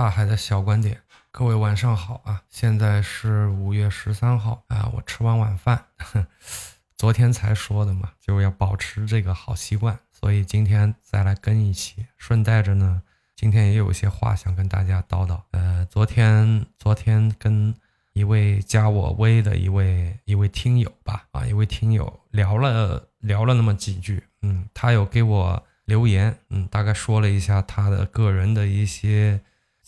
大海的小观点，各位晚上好啊！现在是五月十三号啊，我吃完晚饭，昨天才说的嘛，就要保持这个好习惯，所以今天再来更一期。顺带着呢，今天也有些话想跟大家叨叨。呃，昨天昨天跟一位加我微的一位一位听友吧，啊，一位听友聊了聊了那么几句，嗯，他有给我留言，嗯，大概说了一下他的个人的一些。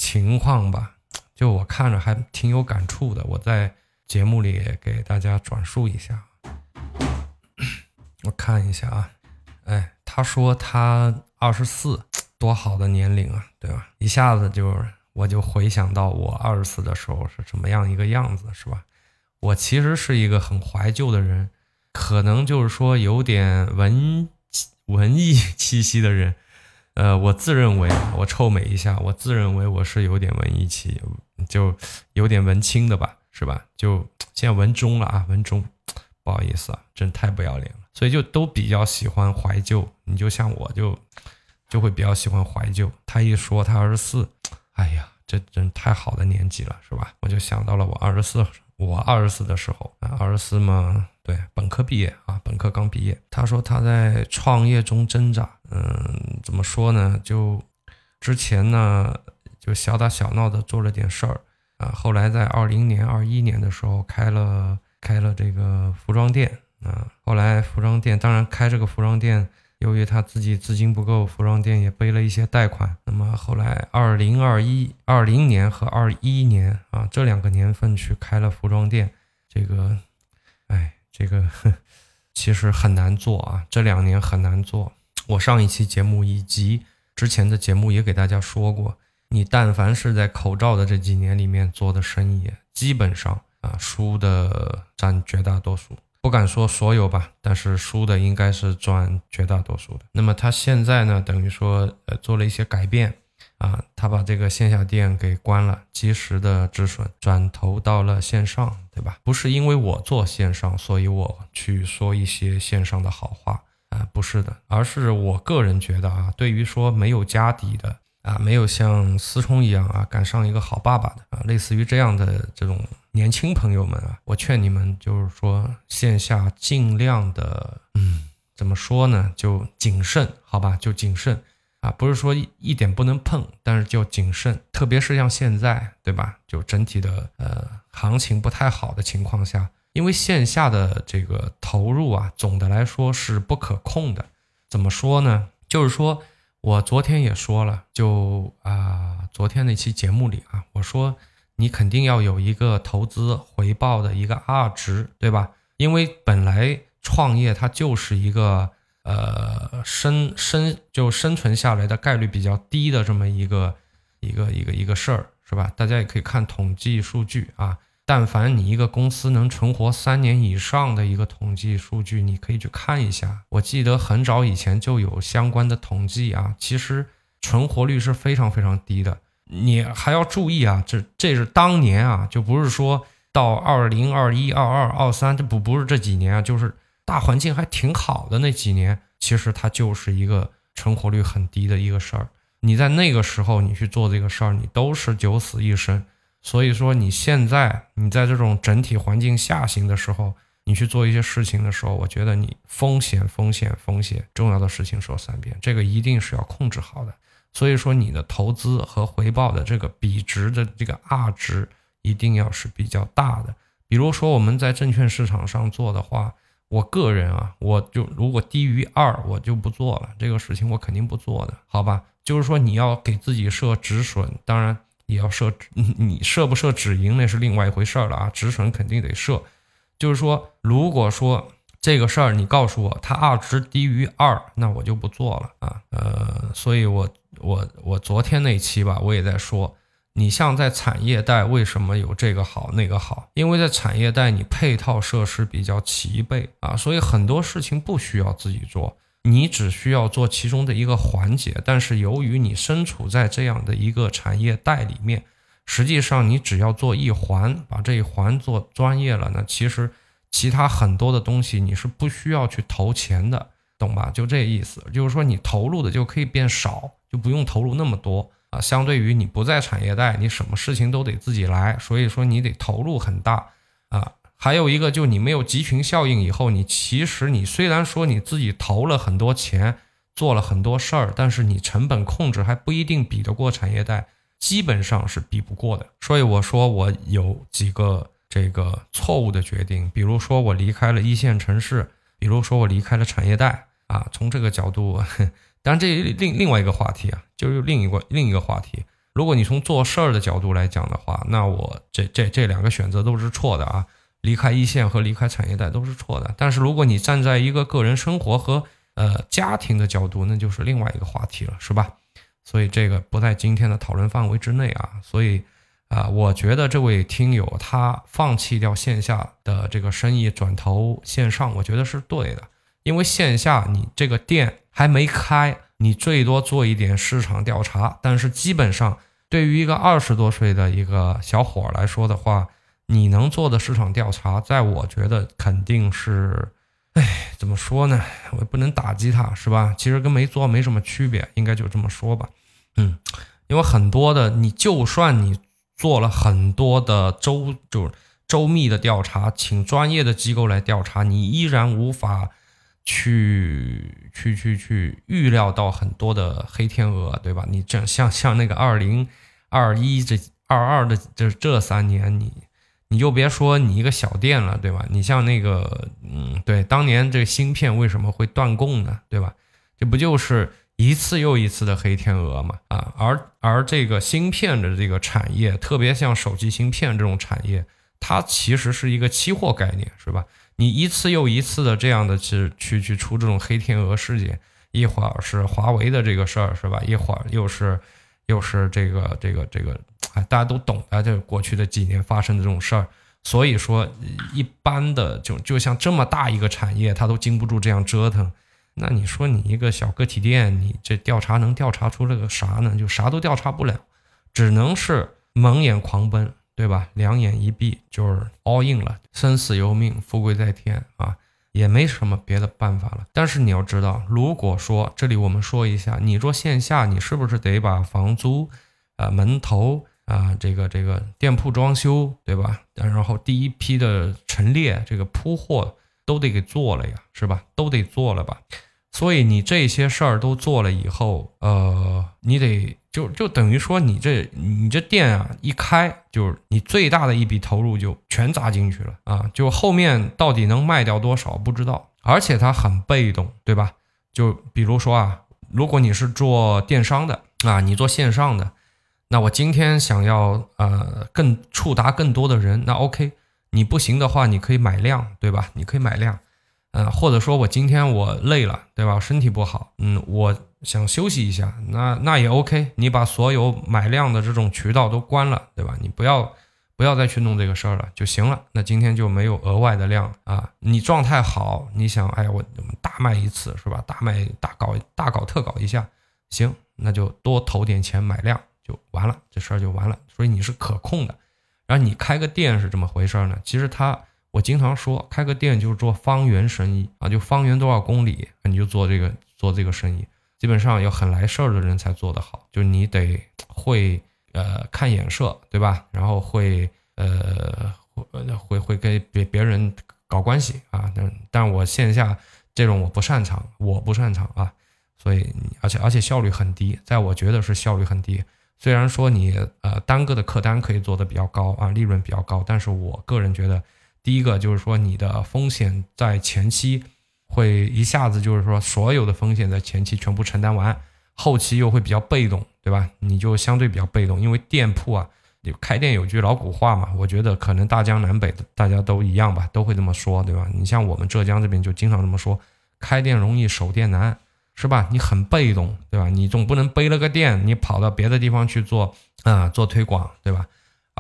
情况吧，就我看着还挺有感触的，我在节目里给大家转述一下。我看一下啊，哎，他说他二十四，多好的年龄啊，对吧？一下子就我就回想到我二十四的时候是什么样一个样子，是吧？我其实是一个很怀旧的人，可能就是说有点文文艺气息的人。呃，我自认为，我臭美一下，我自认为我是有点文艺气，就有点文青的吧，是吧？就现在文中了啊，文中，不好意思啊，真太不要脸了。所以就都比较喜欢怀旧，你就像我就就会比较喜欢怀旧。他一说他二十四，哎呀，这真太好的年纪了，是吧？我就想到了我二十四，我二十四的时候啊，二十四嘛。对，本科毕业啊，本科刚毕业。他说他在创业中挣扎，嗯，怎么说呢？就之前呢，就小打小闹的做了点事儿啊。后来在二零年、二一年的时候开了开了这个服装店啊。后来服装店，当然开这个服装店，由于他自己资金不够，服装店也背了一些贷款。那么后来二零二一、二零年和二一年啊这两个年份去开了服装店，这个，哎。这个其实很难做啊，这两年很难做。我上一期节目以及之前的节目也给大家说过，你但凡是在口罩的这几年里面做的生意，基本上啊输的占绝大多数，不敢说所有吧，但是输的应该是赚绝大多数的。那么他现在呢，等于说呃做了一些改变。啊，他把这个线下店给关了，及时的止损，转投到了线上，对吧？不是因为我做线上，所以我去说一些线上的好话啊，不是的，而是我个人觉得啊，对于说没有家底的啊，没有像思聪一样啊，赶上一个好爸爸的啊，类似于这样的这种年轻朋友们啊，我劝你们就是说线下尽量的，嗯，怎么说呢？就谨慎，好吧？就谨慎。啊，不是说一点不能碰，但是就谨慎，特别是像现在，对吧？就整体的呃行情不太好的情况下，因为线下的这个投入啊，总的来说是不可控的。怎么说呢？就是说我昨天也说了，就啊，昨天那期节目里啊，我说你肯定要有一个投资回报的一个 R 值，对吧？因为本来创业它就是一个。呃，生生就生存下来的概率比较低的这么一个一个一个一个事儿，是吧？大家也可以看统计数据啊。但凡你一个公司能存活三年以上的一个统计数据，你可以去看一下。我记得很早以前就有相关的统计啊，其实存活率是非常非常低的。你还要注意啊，这这是当年啊，就不是说到二零二一、二二、二三，这不不是这几年啊，就是。大环境还挺好的那几年，其实它就是一个存活率很低的一个事儿。你在那个时候你去做这个事儿，你都是九死一生。所以说你现在你在这种整体环境下行的时候，你去做一些事情的时候，我觉得你风险风险风险，重要的事情说三遍，这个一定是要控制好的。所以说你的投资和回报的这个比值的这个 R 值一定要是比较大的。比如说我们在证券市场上做的话。我个人啊，我就如果低于二，我就不做了。这个事情我肯定不做的，好吧？就是说你要给自己设止损，当然也要设，你设不设止盈那是另外一回事儿了啊。止损肯定得设。就是说，如果说这个事儿你告诉我它二值低于二，那我就不做了啊。呃，所以我我我昨天那期吧，我也在说。你像在产业带，为什么有这个好那个好？因为在产业带，你配套设施比较齐备啊，所以很多事情不需要自己做，你只需要做其中的一个环节。但是由于你身处在这样的一个产业带里面，实际上你只要做一环，把这一环做专业了，那其实其他很多的东西你是不需要去投钱的，懂吧？就这意思，就是说你投入的就可以变少，就不用投入那么多。啊，相对于你不在产业带，你什么事情都得自己来，所以说你得投入很大啊。还有一个，就你没有集群效应以后，你其实你虽然说你自己投了很多钱，做了很多事儿，但是你成本控制还不一定比得过产业带，基本上是比不过的。所以我说我有几个这个错误的决定，比如说我离开了一线城市，比如说我离开了产业带啊。从这个角度。但这另另外一个话题啊，就是另一个另一个话题。如果你从做事儿的角度来讲的话，那我这这这两个选择都是错的啊，离开一线和离开产业带都是错的。但是如果你站在一个个人生活和呃家庭的角度，那就是另外一个话题了，是吧？所以这个不在今天的讨论范围之内啊。所以啊，我觉得这位听友他放弃掉线下的这个生意，转投线上，我觉得是对的，因为线下你这个店。还没开，你最多做一点市场调查，但是基本上对于一个二十多岁的一个小伙来说的话，你能做的市场调查，在我觉得肯定是，哎，怎么说呢？我也不能打击他，是吧？其实跟没做没什么区别，应该就这么说吧。嗯，因为很多的，你就算你做了很多的周，就是周密的调查，请专业的机构来调查，你依然无法。去去去去预料到很多的黑天鹅，对吧？你这像像那个二零二一这二二的就是这三年，你你就别说你一个小店了，对吧？你像那个嗯，对，当年这个芯片为什么会断供呢？对吧？这不就是一次又一次的黑天鹅嘛？啊，而而这个芯片的这个产业，特别像手机芯片这种产业，它其实是一个期货概念，是吧？你一次又一次的这样的去去去出这种黑天鹅事件，一会儿是华为的这个事儿是吧？一会儿又是又是这个这个这个，哎，大家都懂的，这过去的几年发生的这种事儿。所以说，一般的就就像这么大一个产业，它都经不住这样折腾。那你说你一个小个体店，你这调查能调查出来个啥呢？就啥都调查不了，只能是蒙眼狂奔。对吧？两眼一闭就是 all in 了，生死由命，富贵在天啊，也没什么别的办法了。但是你要知道，如果说这里我们说一下，你做线下，你是不是得把房租、啊门头啊这个这个店铺装修，对吧？然后第一批的陈列、这个铺货都得给做了呀，是吧？都得做了吧？所以你这些事儿都做了以后，呃，你得。就就等于说，你这你这店啊，一开就是你最大的一笔投入就全砸进去了啊！就后面到底能卖掉多少不知道，而且它很被动，对吧？就比如说啊，如果你是做电商的啊，你做线上的，那我今天想要呃更触达更多的人，那 OK，你不行的话，你可以买量，对吧？你可以买量，呃，或者说我今天我累了，对吧？身体不好，嗯，我。想休息一下，那那也 OK。你把所有买量的这种渠道都关了，对吧？你不要不要再去弄这个事儿了就行了。那今天就没有额外的量啊。你状态好，你想，哎，我大卖一次是吧？大卖大搞大搞特搞一下，行，那就多投点钱买量就完了，这事儿就完了。所以你是可控的。然后你开个店是怎么回事呢？其实他，我经常说，开个店就是做方圆生意啊，就方圆多少公里，你就做这个做这个生意。基本上有很来事儿的人才做得好，就你得会呃看眼色，对吧？然后会呃会会跟别别人搞关系啊。但但我线下这种我不擅长，我不擅长啊。所以而且而且效率很低，在我觉得是效率很低。虽然说你呃单个的客单可以做的比较高啊，利润比较高，但是我个人觉得，第一个就是说你的风险在前期。会一下子就是说，所有的风险在前期全部承担完，后期又会比较被动，对吧？你就相对比较被动，因为店铺啊，有开店有句老古话嘛，我觉得可能大江南北大家都一样吧，都会这么说，对吧？你像我们浙江这边就经常这么说，开店容易守店难，是吧？你很被动，对吧？你总不能背了个店，你跑到别的地方去做啊，做推广，对吧？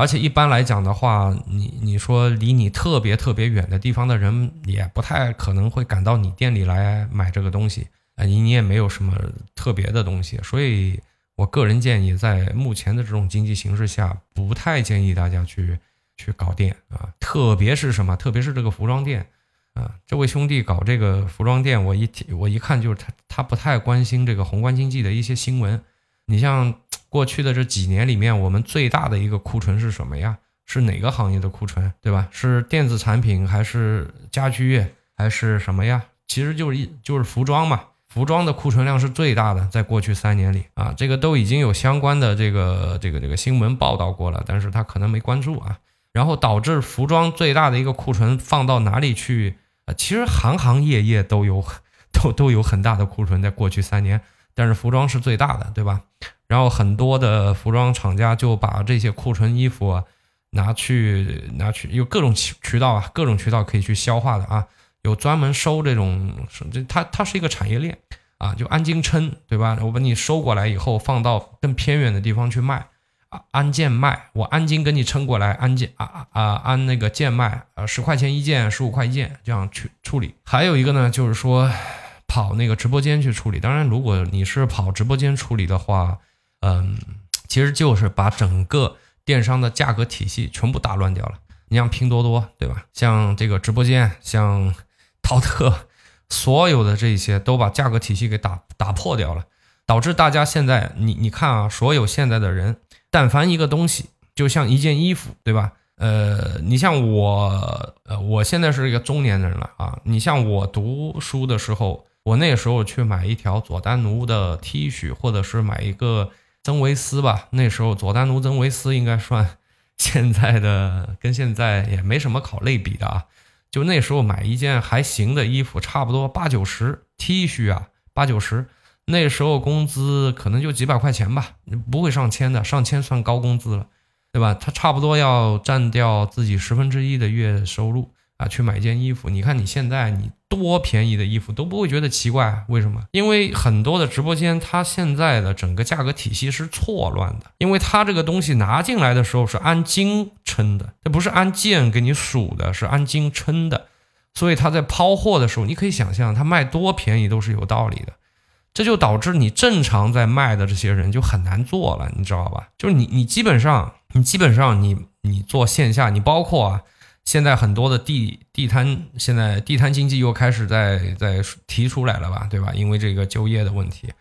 而且一般来讲的话，你你说离你特别特别远的地方的人，也不太可能会赶到你店里来买这个东西啊，你你也没有什么特别的东西，所以我个人建议，在目前的这种经济形势下，不太建议大家去去搞店啊，特别是什么，特别是这个服装店啊，这位兄弟搞这个服装店，我一我一看就是他他不太关心这个宏观经济的一些新闻。你像过去的这几年里面，我们最大的一个库存是什么呀？是哪个行业的库存，对吧？是电子产品还是家居业还是什么呀？其实就是一就是服装嘛，服装的库存量是最大的，在过去三年里啊，这个都已经有相关的这个这个这个新闻报道过了，但是他可能没关注啊。然后导致服装最大的一个库存放到哪里去啊？其实行行业业都有 都都有很大的库存，在过去三年，但是服装是最大的，对吧？然后很多的服装厂家就把这些库存衣服啊拿去拿去，有各种渠渠道啊，各种渠道可以去消化的啊，有专门收这种，这它它是一个产业链啊，就按斤称，对吧？我把你收过来以后，放到更偏远的地方去卖。按件卖，我按斤给你称过来，按件啊啊啊，按那个件卖，呃，十块钱一件，十五块一件，这样去处理。还有一个呢，就是说跑那个直播间去处理。当然，如果你是跑直播间处理的话，嗯，其实就是把整个电商的价格体系全部打乱掉了。你像拼多多，对吧？像这个直播间，像淘特，所有的这些都把价格体系给打打破掉了，导致大家现在，你你看啊，所有现在的人。但凡一个东西，就像一件衣服，对吧？呃，你像我，呃，我现在是一个中年人了啊。你像我读书的时候，我那时候去买一条佐丹奴的 T 恤，或者是买一个真维斯吧。那时候佐丹奴、真维斯应该算 现在的，跟现在也没什么可类比的啊。就那时候买一件还行的衣服，差不多八九十 T 恤啊，八九十。那时候工资可能就几百块钱吧，不会上千的，上千算高工资了，对吧？他差不多要占掉自己十分之一的月收入啊，去买件衣服。你看你现在你多便宜的衣服都不会觉得奇怪，为什么？因为很多的直播间，它现在的整个价格体系是错乱的，因为它这个东西拿进来的时候是按斤称的，这不是按件给你数的，是按斤称的，所以他在抛货的时候，你可以想象他卖多便宜都是有道理的。这就导致你正常在卖的这些人就很难做了，你知道吧？就是你，你基本上，你基本上，你你做线下，你包括啊，现在很多的地地摊，现在地摊经济又开始在在提出来了吧，对吧？因为这个就业的问题，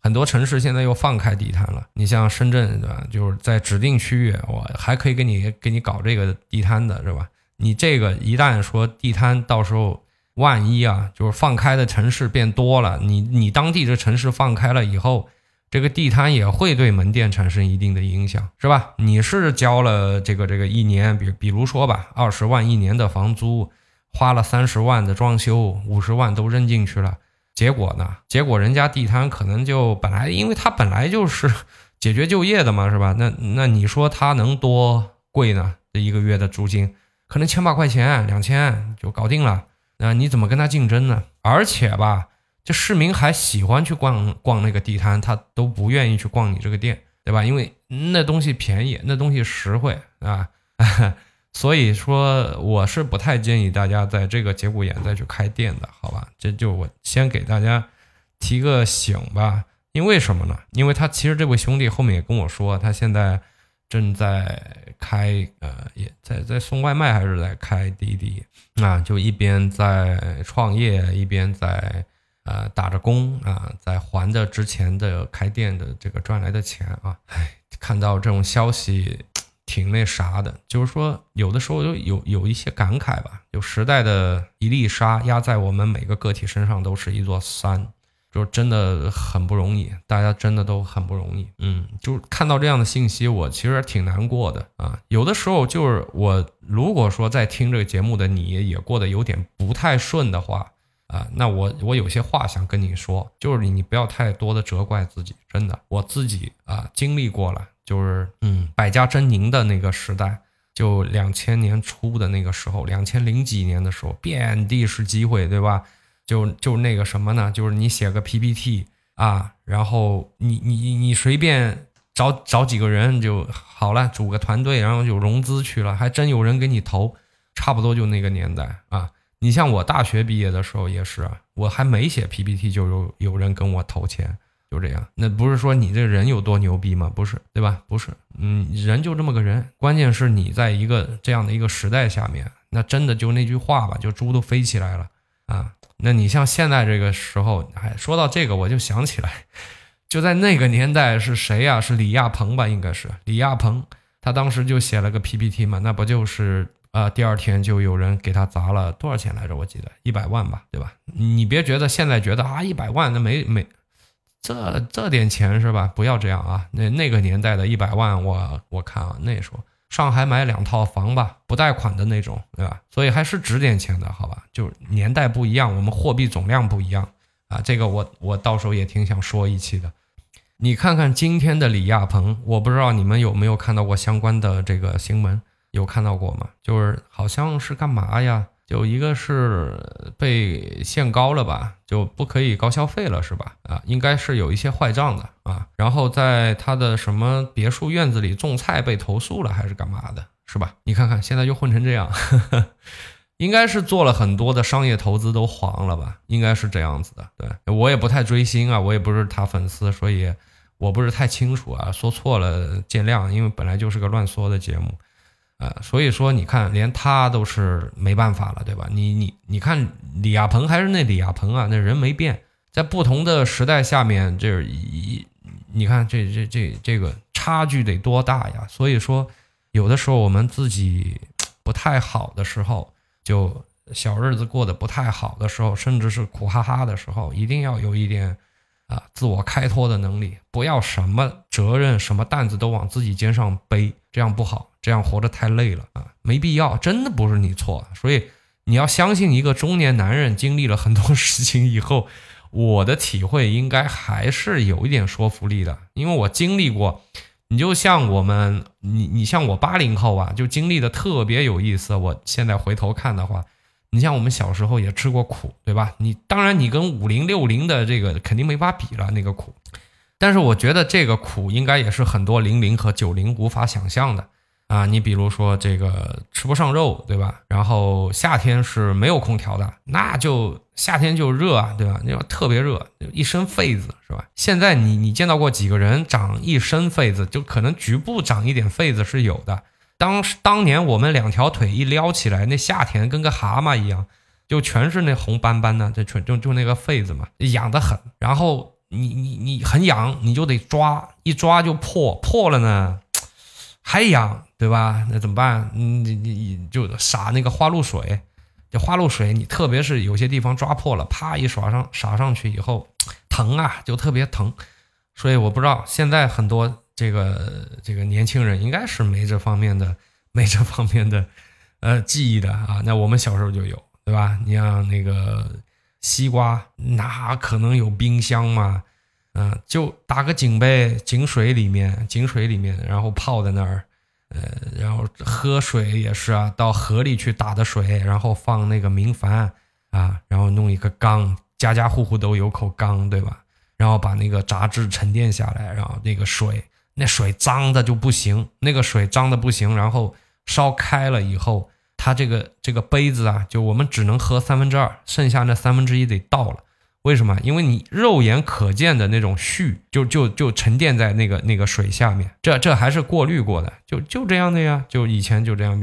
很多城市现在又放开地摊了。你像深圳，对吧？就是在指定区域，我还可以给你给你搞这个地摊的，是吧？你这个一旦说地摊到时候。万一啊，就是放开的城市变多了，你你当地这城市放开了以后，这个地摊也会对门店产生一定的影响，是吧？你是交了这个这个一年，比比如说吧，二十万一年的房租，花了三十万的装修，五十万都扔进去了，结果呢？结果人家地摊可能就本来，因为他本来就是解决就业的嘛，是吧？那那你说他能多贵呢？这一个月的租金可能千把块钱，两千就搞定了。那你怎么跟他竞争呢？而且吧，就市民还喜欢去逛逛那个地摊，他都不愿意去逛你这个店，对吧？因为那东西便宜，那东西实惠啊。所以说，我是不太建议大家在这个节骨眼再去开店的，好吧？这就我先给大家提个醒吧。因为什么呢？因为他其实这位兄弟后面也跟我说，他现在。正在开，呃，也在在送外卖，还是在开滴滴啊？就一边在创业，一边在呃打着工啊，在还着之前的开店的这个赚来的钱啊。唉，看到这种消息，挺那啥的，就是说有的时候有有有一些感慨吧。有时代的一粒沙压在我们每个个体身上，都是一座山。就真的很不容易，大家真的都很不容易。嗯，就看到这样的信息，我其实挺难过的啊。有的时候就是我，如果说在听这个节目的你也过得有点不太顺的话啊，那我我有些话想跟你说，就是你你不要太多的责怪自己，真的，我自己啊经历过了，就是嗯百家争鸣的那个时代，就两千年初的那个时候，两千零几年的时候，遍地是机会，对吧？就就那个什么呢？就是你写个 PPT 啊，然后你你你随便找找几个人就好了，组个团队，然后就融资去了，还真有人给你投，差不多就那个年代啊。你像我大学毕业的时候也是，我还没写 PPT 就有有人跟我投钱，就这样。那不是说你这人有多牛逼吗？不是，对吧？不是，嗯，人就这么个人。关键是你在一个这样的一个时代下面，那真的就那句话吧，就猪都飞起来了啊。那你像现在这个时候，哎，说到这个，我就想起来，就在那个年代是谁呀？是李亚鹏吧？应该是李亚鹏，他当时就写了个 PPT 嘛，那不就是呃，第二天就有人给他砸了多少钱来着？我记得一百万吧，对吧？你别觉得现在觉得啊，一百万那没没这这点钱是吧？不要这样啊！那那个年代的一百万，我我看啊，那时候。上海买两套房吧，不贷款的那种，对吧？所以还是值点钱的，好吧？就年代不一样，我们货币总量不一样啊。这个我我到时候也挺想说一期的。你看看今天的李亚鹏，我不知道你们有没有看到过相关的这个新闻，有看到过吗？就是好像是干嘛呀？有一个是被限高了吧，就不可以高消费了，是吧？啊，应该是有一些坏账的啊。然后在他的什么别墅院子里种菜被投诉了，还是干嘛的，是吧？你看看现在就混成这样，应该是做了很多的商业投资都黄了吧？应该是这样子的。对我也不太追星啊，我也不是他粉丝，所以我不是太清楚啊。说错了见谅，因为本来就是个乱说的节目。呃，所以说你看，连他都是没办法了，对吧？你你你看，李亚鹏还是那李亚鹏啊，那人没变，在不同的时代下面，这一你看这这这这个差距得多大呀？所以说，有的时候我们自己不太好的时候，就小日子过得不太好的时候，甚至是苦哈哈的时候，一定要有一点啊自我开脱的能力，不要什么责任、什么担子都往自己肩上背，这样不好。这样活得太累了啊，没必要，真的不是你错，所以你要相信一个中年男人经历了很多 事情以后，我的体会应该还是有一点说服力的，因为我经历过。你就像我们，你你像我八零后啊，就经历的特别有意思。我现在回头看的话，你像我们小时候也吃过苦，对吧？你当然你跟五零六零的这个肯定没法比了那个苦，但是我觉得这个苦应该也是很多零零和九零无法想象的。啊，你比如说这个吃不上肉，对吧？然后夏天是没有空调的，那就夏天就热啊，对吧？那特别热，一身痱子是吧？现在你你见到过几个人长一身痱子？就可能局部长一点痱子是有的。当当年我们两条腿一撩起来，那夏天跟个蛤蟆一样，就全是那红斑斑的，这全就就那个痱子嘛，痒得很。然后你你你很痒，你就得抓，一抓就破，破了呢还痒。对吧？那怎么办？你你你就洒那个花露水，这花露水你特别是有些地方抓破了，啪一耍上洒上去以后，疼啊，就特别疼。所以我不知道现在很多这个这个年轻人应该是没这方面的 没这方面的呃记忆的啊。那我们小时候就有，对吧？你像那个西瓜，哪可能有冰箱嘛？嗯，就打个井呗，井水里面，井水里面，然后泡在那儿。呃，然后喝水也是啊，到河里去打的水，然后放那个明矾啊，然后弄一个缸，家家户户都有口缸，对吧？然后把那个杂质沉淀下来，然后那个水，那水脏的就不行，那个水脏的不行，然后烧开了以后，它这个这个杯子啊，就我们只能喝三分之二，剩下那三分之一得倒了。为什么？因为你肉眼可见的那种絮，就就就沉淀在那个那个水下面，这这还是过滤过的，就就这样的呀，就以前就这样，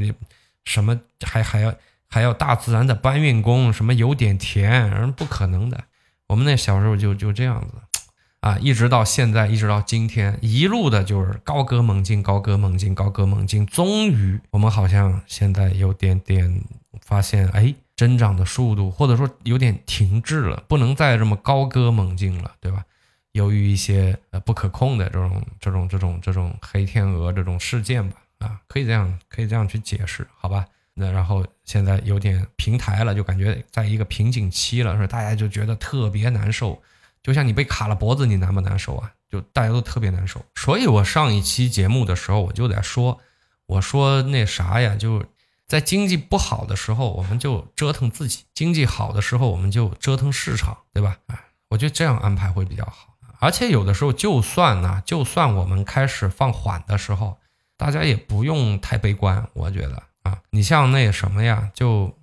什么还还要还要大自然的搬运工，什么有点甜，不可能的。我们那小时候就就这样子，啊，一直到现在，一直到今天，一路的就是高歌猛进，高歌猛进，高歌猛进。终于，我们好像现在有点点发现，哎。增长的速度，或者说有点停滞了，不能再这么高歌猛进了，对吧？由于一些呃不可控的这种、这种、这种、这种黑天鹅这种事件吧，啊，可以这样，可以这样去解释，好吧？那然后现在有点平台了，就感觉在一个瓶颈期了，是大家就觉得特别难受，就像你被卡了脖子，你难不难受啊？就大家都特别难受。所以我上一期节目的时候，我就在说，我说那啥呀，就。在经济不好的时候，我们就折腾自己；经济好的时候，我们就折腾市场，对吧？哎，我觉得这样安排会比较好。而且有的时候，就算呢，就算我们开始放缓的时候，大家也不用太悲观。我觉得啊，你像那什么呀，就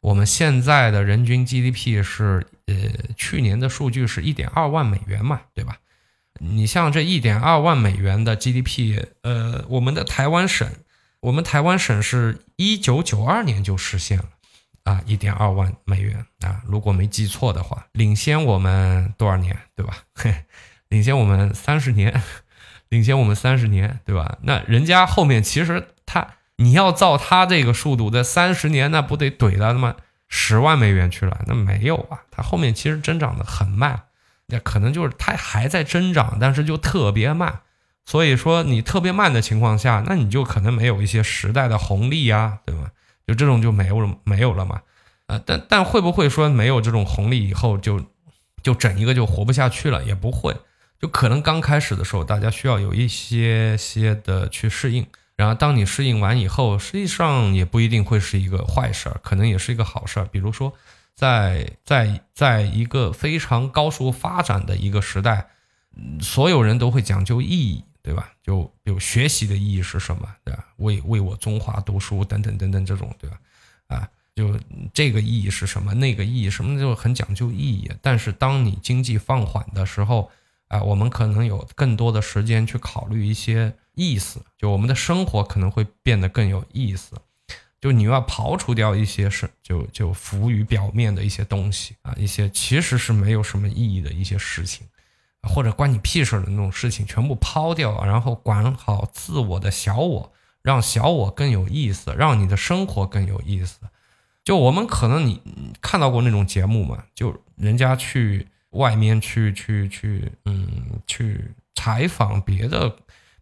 我们现在的人均 GDP 是呃，去年的数据是一点二万美元嘛，对吧？你像这一点二万美元的 GDP，呃，我们的台湾省。我们台湾省是一九九二年就实现了，啊，一点二万美元啊，如果没记错的话，领先我们多少年，对吧？领先我们三十年，领先我们三十年，对吧？那人家后面其实他，你要照他这个速度，在三十年那不得怼到他妈十万美元去了？那没有啊，他后面其实增长的很慢，那可能就是他还在增长，但是就特别慢。所以说你特别慢的情况下，那你就可能没有一些时代的红利啊，对吧？就这种就没有，没有了嘛。呃，但但会不会说没有这种红利以后就就整一个就活不下去了？也不会，就可能刚开始的时候大家需要有一些些的去适应，然后当你适应完以后，实际上也不一定会是一个坏事儿，可能也是一个好事儿。比如说，在在在一个非常高速发展的一个时代，所有人都会讲究意义。对吧？就有学习的意义是什么？对吧？为为我中华读书等等等等这种，对吧？啊，就这个意义是什么？那个意义什么？就很讲究意义。但是当你经济放缓的时候，啊，我们可能有更多的时间去考虑一些意思。就我们的生活可能会变得更有意思。就你要刨除掉一些是就就浮于表面的一些东西啊，一些其实是没有什么意义的一些事情。或者关你屁事的那种事情全部抛掉，然后管好自我的小我，让小我更有意思，让你的生活更有意思。就我们可能你看到过那种节目嘛？就人家去外面去去去，嗯，去采访别的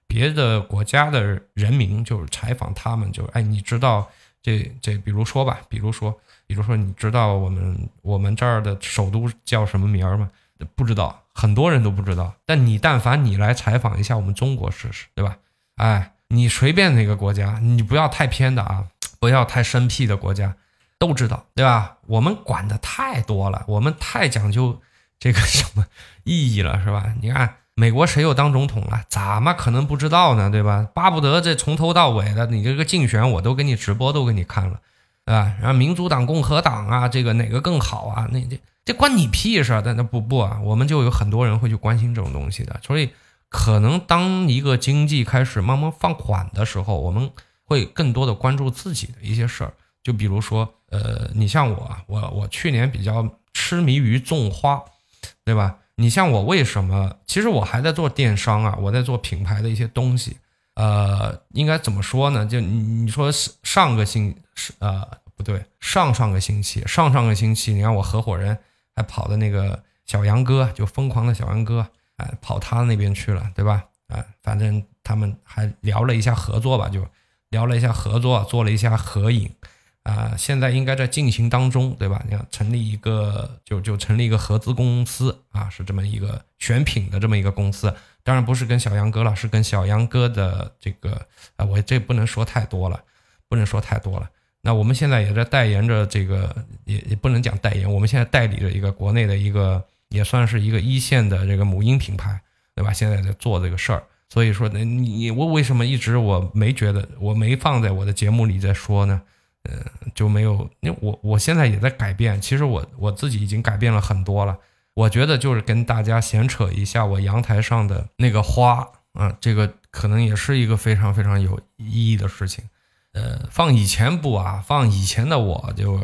别的国家的人民，就是采访他们，就哎，你知道这这，比如说吧，比如说，比如说，你知道我们我们这儿的首都叫什么名儿吗？不知道。很多人都不知道，但你但凡你来采访一下我们中国试试，对吧？哎，你随便哪个国家，你不要太偏的啊，不要太生僻的国家，都知道，对吧？我们管的太多了，我们太讲究这个什么 意义了，是吧？你看美国谁又当总统了？怎么可能不知道呢？对吧？巴不得这从头到尾的你这个竞选我都给你直播，都给你看了，啊，然后民主党、共和党啊，这个哪个更好啊？那这。这关你屁事！但那不不啊，我们就有很多人会去关心这种东西的，所以可能当一个经济开始慢慢放缓的时候，我们会更多的关注自己的一些事儿。就比如说，呃，你像我，我我去年比较痴迷于种花，对吧？你像我为什么？其实我还在做电商啊，我在做品牌的一些东西。呃，应该怎么说呢？就你你说上个星是呃不对，上上个星期，上上个星期，你看我合伙人。还跑的那个小杨哥，就疯狂的小杨哥，哎，跑他那边去了，对吧？哎，反正他们还聊了一下合作吧，就聊了一下合作，做了一下合影，啊，现在应该在进行当中，对吧？你看，成立一个，就就成立一个合资公司啊，是这么一个选品的这么一个公司，当然不是跟小杨哥了，是跟小杨哥的这个，啊，我这不能说太多了，不能说太多了。那我们现在也在代言着这个，也也不能讲代言，我们现在代理着一个国内的一个，也算是一个一线的这个母婴品牌，对吧？现在在做这个事儿，所以说，呢，你你我为什么一直我没觉得，我没放在我的节目里在说呢？呃，就没有，因为我我现在也在改变，其实我我自己已经改变了很多了。我觉得就是跟大家闲扯一下我阳台上的那个花啊，这个可能也是一个非常非常有意义的事情。呃，放以前不啊，放以前的我就，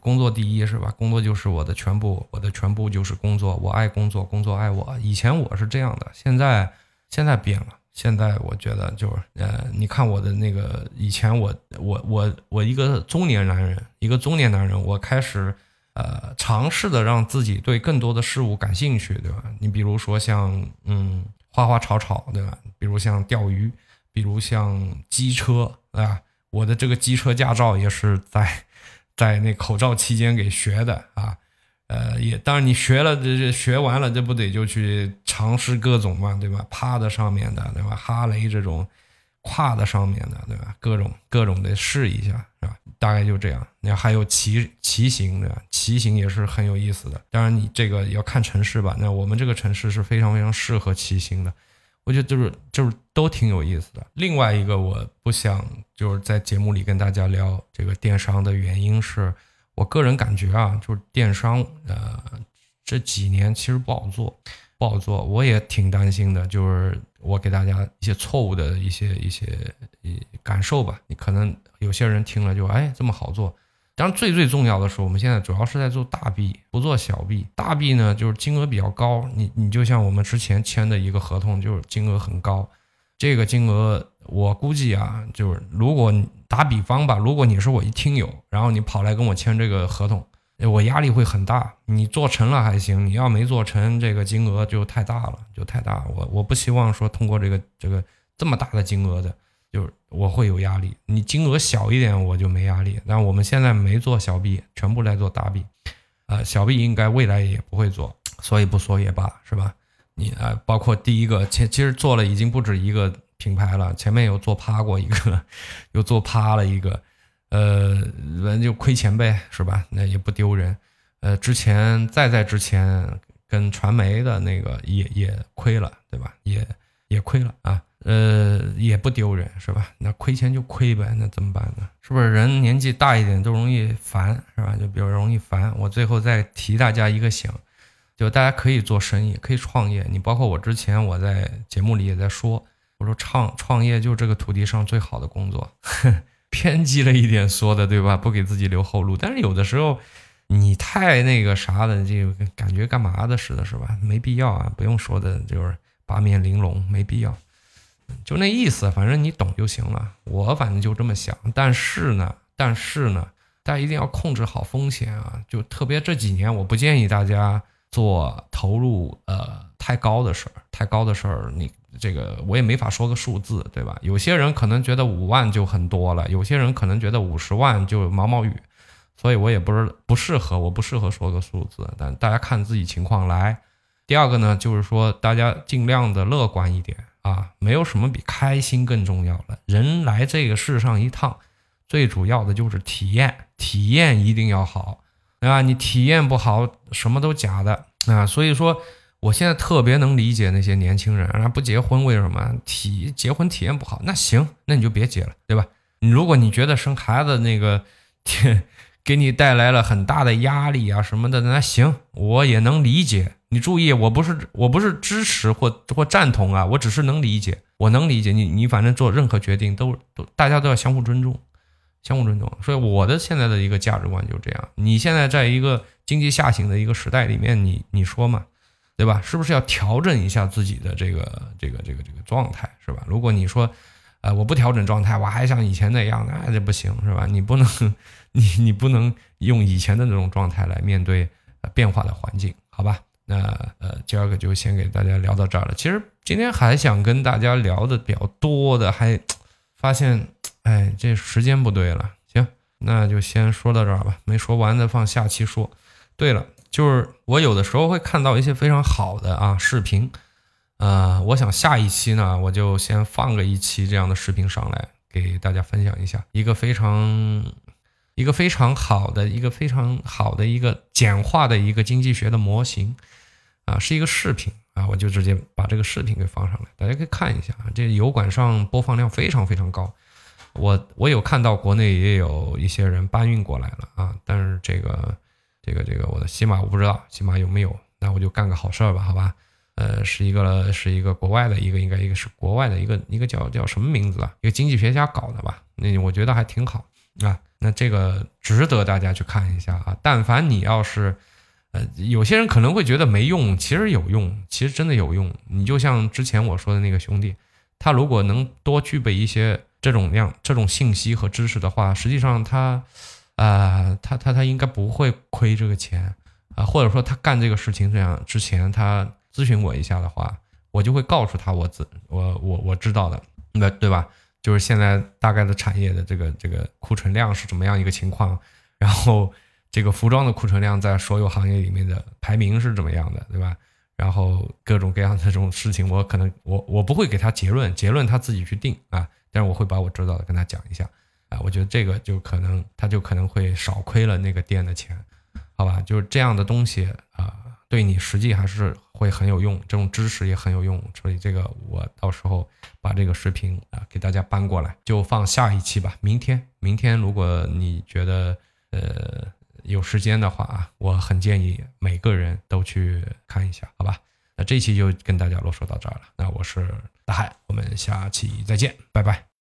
工作第一是吧？工作就是我的全部，我的全部就是工作，我爱工作，工作爱我。以前我是这样的，现在现在变了。现在我觉得就是，呃，你看我的那个以前我我我我一个中年男人，一个中年男人，我开始呃尝试的让自己对更多的事物感兴趣，对吧？你比如说像嗯花花草草，对吧？比如像钓鱼，比如像机车。啊，我的这个机车驾照也是在，在那口罩期间给学的啊，呃，也当然你学了这这学完了，这不得就去尝试各种嘛，对吧？趴在上面的，对吧？哈雷这种，跨在上面的，对吧？各种各种的试一下，是吧？大概就这样。那还有骑骑行的，骑行也是很有意思的。当然你这个要看城市吧，那我们这个城市是非常非常适合骑行的。我觉得就是就是都挺有意思的。另外一个我不想就是在节目里跟大家聊这个电商的原因是，我个人感觉啊，就是电商呃这几年其实不好做，不好做。我也挺担心的，就是我给大家一些错误的一些一些感受吧。你可能有些人听了就哎这么好做，当然，最最重要的是，我们现在主要是在做大币，不做小币。大币呢，就是金额比较高，你你就像我们之前签的一个合同，就是金额很高。这个金额，我估计啊，就是如果打比方吧，如果你是我一听友，然后你跑来跟我签这个合同，我压力会很大。你做成了还行，你要没做成，这个金额就太大了，就太大。我我不希望说通过这个这个这么大的金额的。就是我会有压力，你金额小一点我就没压力。但我们现在没做小币，全部在做大币，呃，小币应该未来也不会做，所以不说也罢，是吧？你啊，包括第一个其其实做了已经不止一个品牌了，前面有做趴过一个，又做趴了一个，呃，人就亏钱呗，是吧？那也不丢人。呃，之前再在之前跟传媒的那个也也亏了，对吧？也也亏了啊。呃，也不丢人，是吧？那亏钱就亏呗，那怎么办呢？是不是人年纪大一点都容易烦，是吧？就比较容易烦。我最后再提大家一个醒，就大家可以做生意，可以创业。你包括我之前我在节目里也在说，我说创创业就是这个土地上最好的工作，偏激了一点说的，对吧？不给自己留后路。但是有的时候你太那个啥的，就感觉干嘛的似的，是吧？没必要啊，不用说的，就是八面玲珑，没必要。就那意思，反正你懂就行了。我反正就这么想，但是呢，但是呢，大家一定要控制好风险啊！就特别这几年，我不建议大家做投入呃太高的事儿，太高的事儿，你这个我也没法说个数字，对吧？有些人可能觉得五万就很多了，有些人可能觉得五十万就毛毛雨，所以我也不是不适合，我不适合说个数字，但大家看自己情况来。第二个呢，就是说大家尽量的乐观一点。啊，没有什么比开心更重要了。人来这个世上一趟，最主要的就是体验，体验一定要好，对吧？你体验不好，什么都假的啊。所以说，我现在特别能理解那些年轻人啊，不结婚为什么？体结婚体验不好，那行，那你就别结了，对吧？你如果你觉得生孩子那个，给你带来了很大的压力啊什么的，那行，我也能理解。你注意，我不是我不是支持或或赞同啊，我只是能理解，我能理解你。你反正做任何决定都都，大家都要相互尊重，相互尊重。所以我的现在的一个价值观就这样。你现在在一个经济下行的一个时代里面，你你说嘛，对吧？是不是要调整一下自己的这个这个这个这个状态，是吧？如果你说，呃，我不调整状态，我还像以前那样，那这不行，是吧？你不能，你你不能用以前的那种状态来面对变化的环境，好吧？那呃，今儿个就先给大家聊到这儿了。其实今天还想跟大家聊的比较多的，还发现，哎，这时间不对了。行，那就先说到这儿吧。没说完的放下期说。对了，就是我有的时候会看到一些非常好的啊视频，呃，我想下一期呢，我就先放个一期这样的视频上来给大家分享一下，一个非常。一个非常好的一个非常好的一个简化的一个经济学的模型，啊，是一个视频啊，我就直接把这个视频给放上来，大家可以看一下啊。这油管上播放量非常非常高，我我有看到国内也有一些人搬运过来了啊，但是这个这个这个我的喜马我不知道喜马有没有，那我就干个好事儿吧，好吧？呃，是一个是一个国外的一个应该一个是国外的一个一个叫叫什么名字啊？一个经济学家搞的吧？那我觉得还挺好啊。那这个值得大家去看一下啊！但凡你要是，呃，有些人可能会觉得没用，其实有用，其实真的有用。你就像之前我说的那个兄弟，他如果能多具备一些这种量、这种信息和知识的话，实际上他，啊，他他他应该不会亏这个钱啊，或者说他干这个事情这样之前他咨询我一下的话，我就会告诉他我自我我我知道的，那对吧？就是现在大概的产业的这个这个库存量是怎么样一个情况，然后这个服装的库存量在所有行业里面的排名是怎么样的，对吧？然后各种各样的这种事情，我可能我我不会给他结论，结论他自己去定啊，但是我会把我知道的跟他讲一下啊，我觉得这个就可能他就可能会少亏了那个店的钱，好吧？就是这样的东西啊。对你实际还是会很有用，这种知识也很有用，所以这个我到时候把这个视频啊给大家搬过来，就放下一期吧。明天，明天如果你觉得呃有时间的话啊，我很建议每个人都去看一下，好吧？那这期就跟大家啰嗦到这儿了。那我是大海，我们下期再见，拜拜。